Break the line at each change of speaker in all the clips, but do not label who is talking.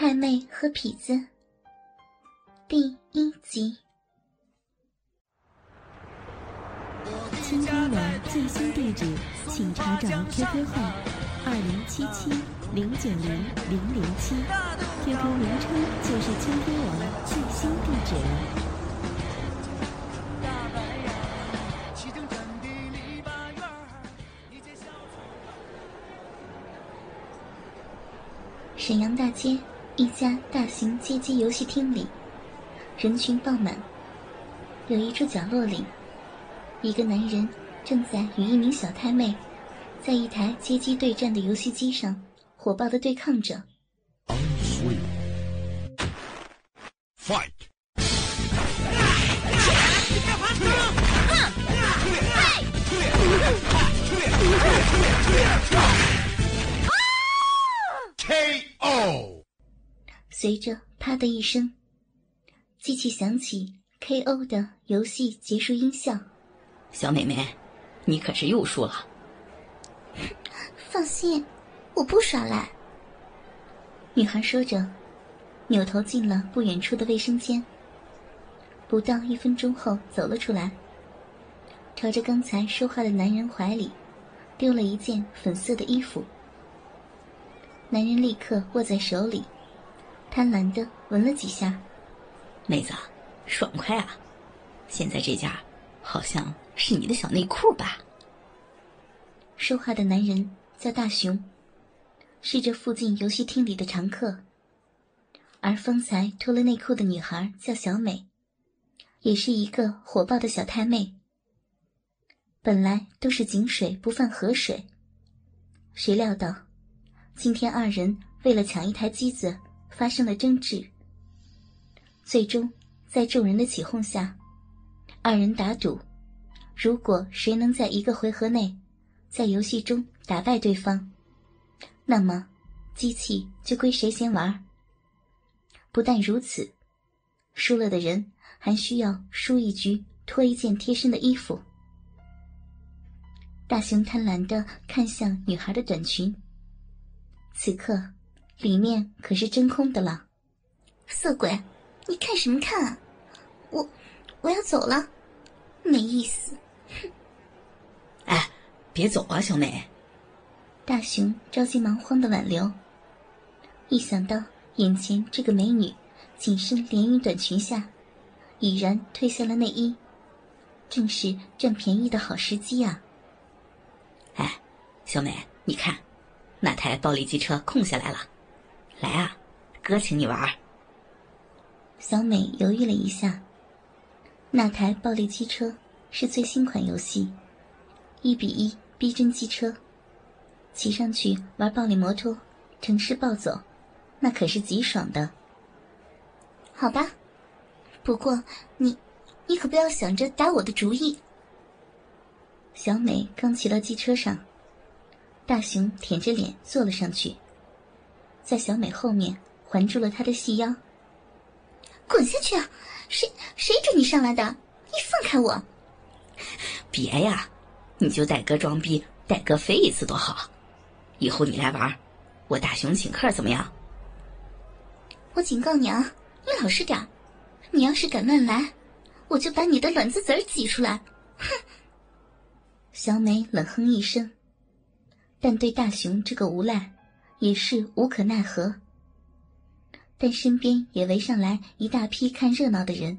太妹和痞子第一集。
倾听网最新地址，请查找 QQ 号二零七七零九零零零七，QQ 名称就是倾听网最新地址了。
沈阳大街一家大型街机游戏厅里，人群爆满。有一处角落里，一个男人正在与一名小太妹，在一台街机对战的游戏机上火爆的对抗着。随着“啪”的一声，机器响起 KO 的游戏结束音效。
小美眉，你可是又输了。
放心，我不耍赖。女孩说着，扭头进了不远处的卫生间。不到一分钟后，走了出来，朝着刚才说话的男人怀里丢了一件粉色的衣服。男人立刻握在手里，贪婪的闻了几下。
妹子，爽快啊！现在这件好像是你的小内裤吧？
说话的男人叫大雄，是这附近游戏厅里的常客。而方才脱了内裤的女孩叫小美，也是一个火爆的小太妹。本来都是井水不犯河水，谁料到。今天二人为了抢一台机子发生了争执，最终在众人的起哄下，二人打赌，如果谁能在一个回合内在游戏中打败对方，那么机器就归谁先玩。不但如此，输了的人还需要输一局脱一件贴身的衣服。大雄贪婪的看向女孩的短裙。此刻，里面可是真空的了。色鬼，你看什么看啊？我，我要走了，没意思。哼！
哎，别走啊，小美。
大雄着急忙慌的挽留。一想到眼前这个美女，紧身连衣短裙下，已然褪下了内衣，正是占便宜的好时机啊！
哎，小美，你看。那台暴力机车空下来了，来啊，哥请你玩。
小美犹豫了一下。那台暴力机车是最新款游戏，一比一逼真机车，骑上去玩暴力摩托，城市暴走，那可是极爽的。好吧，不过你，你可不要想着打我的主意。小美刚骑到机车上。大雄舔着脸坐了上去，在小美后面环住了她的细腰。滚下去啊！谁谁准你上来的？你放开我！
别呀，你就带哥装逼，带哥飞一次多好。以后你来玩，我大熊请客怎么样？
我警告你啊，你老实点你要是敢乱来，我就把你的卵子籽挤出来！哼！小美冷哼一声。但对大熊这个无赖，也是无可奈何。但身边也围上来一大批看热闹的人，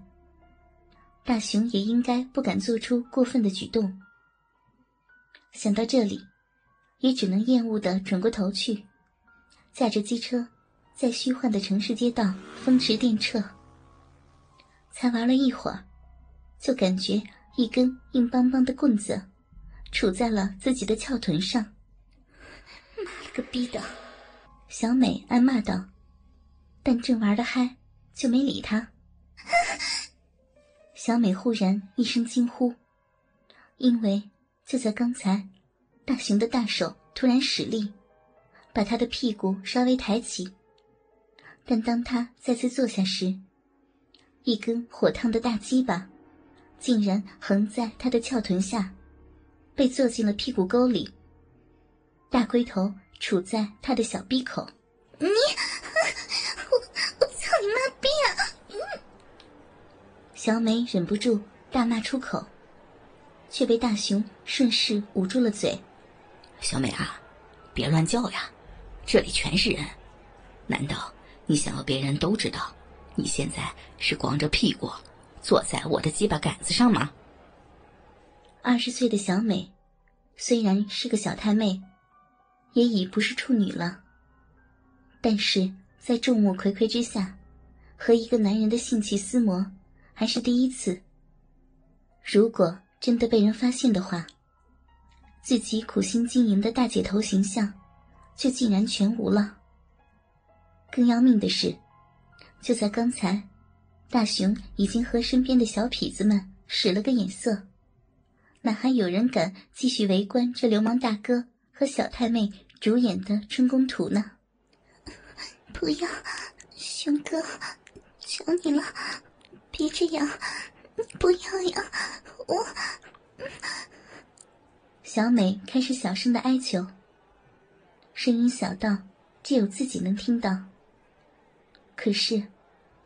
大雄也应该不敢做出过分的举动。想到这里，也只能厌恶的转过头去，驾着机车，在虚幻的城市街道风驰电掣。才玩了一会儿，就感觉一根硬邦邦的棍子，杵在了自己的翘臀上。妈了个逼的，小美暗骂道，但正玩的嗨，就没理他。小美忽然一声惊呼，因为就在刚才，大雄的大手突然使力，把他的屁股稍微抬起，但当他再次坐下时，一根火烫的大鸡巴，竟然横在他的翘臀下，被坐进了屁股沟里，大龟头。杵在他的小逼口。你，我我操你妈逼啊！嗯、小美忍不住大骂出口，却被大熊顺势捂住了嘴。
小美啊，别乱叫呀，这里全是人。难道你想要别人都知道你现在是光着屁股坐在我的鸡巴杆子上吗？
二十岁的小美，虽然是个小太妹。也已不是处女了。但是在众目睽睽之下，和一个男人的性器厮磨，还是第一次。如果真的被人发现的话，自己苦心经营的大姐头形象，就竟然全无了。更要命的是，就在刚才，大雄已经和身边的小痞子们使了个眼色，哪还有人敢继续围观这流氓大哥和小太妹主演的春宫图呢？不要，熊哥，求你了，别这样，不要呀！我……小美开始小声的哀求，声音小到只有自己能听到。可是，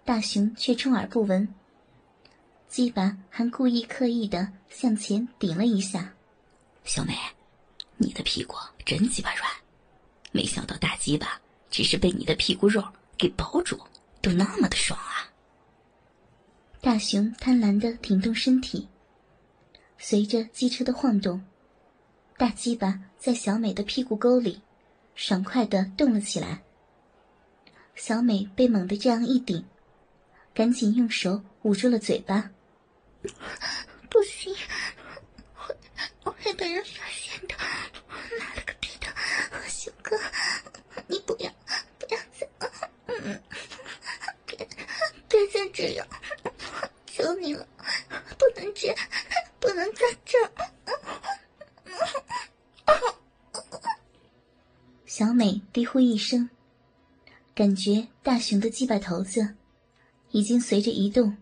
大雄却充耳不闻。鸡巴还故意刻意的向前顶了一下。
小美，你的屁股真鸡巴软，没想到大鸡巴只是被你的屁股肉给包住，都那么的爽啊！
大熊贪婪的挺动身体，随着机车的晃动，大鸡巴在小美的屁股沟里爽快的动了起来。小美被猛地这样一顶，赶紧用手捂住了嘴巴。不行，会会被人发现的。妈了个逼的，修哥，你不要不要再，别别再这样，求你了，不能这样，不能在这儿。小美低呼一声。感觉大熊的鸡巴头子已经随着移动，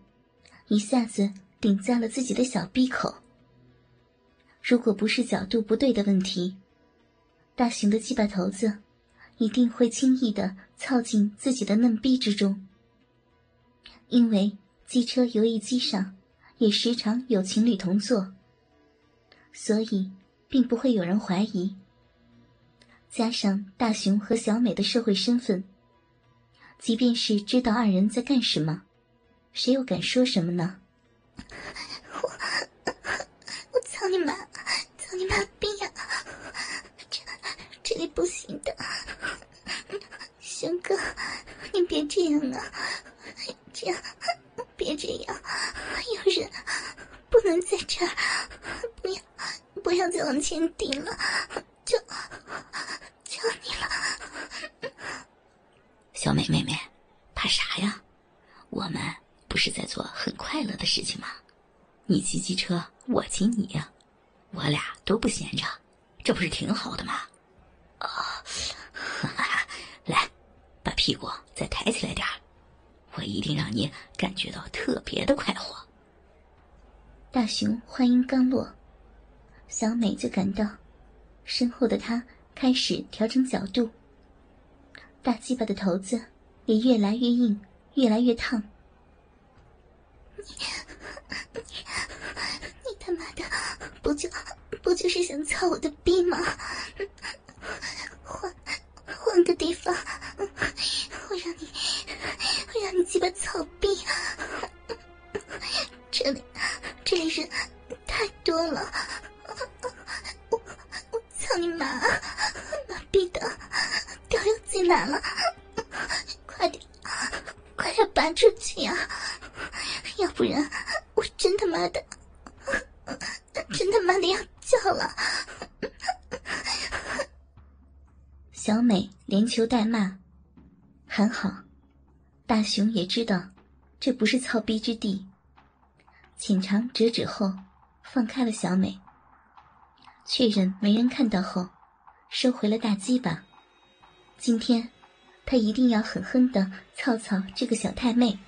一下子顶在了自己的小逼口。如果不是角度不对的问题，大熊的鸡巴头子一定会轻易的操进自己的嫩逼之中。因为机车游艺机上也时常有情侣同坐，所以并不会有人怀疑。加上大熊和小美的社会身份。即便是知道二人在干什么，谁又敢说什么呢？我我操你妈！操你妈逼呀！这这里不行的，熊哥，你别这样啊！这样别这样，有人不能在这儿，不要不要再往前顶了，求求你了！
小美妹妹，怕啥呀？我们不是在做很快乐的事情吗？你骑机车，我骑你，我俩都不闲着，这不是挺好的吗？啊，来，把屁股再抬起来点我一定让你感觉到特别的快活。
大熊话音刚落，小美就感到身后的他开始调整角度。大鸡巴的头子也越来越硬，越来越烫。你你 你他妈的，不就不就是想操我的逼吗？拿出去啊！要不然我真他妈的，真他妈的要叫了！小美连求带骂，还好，大雄也知道这不是操逼之地，浅尝辄止后，放开了小美，确认没人看到后，收回了大鸡巴。今天，他一定要狠狠的操操这个小太妹。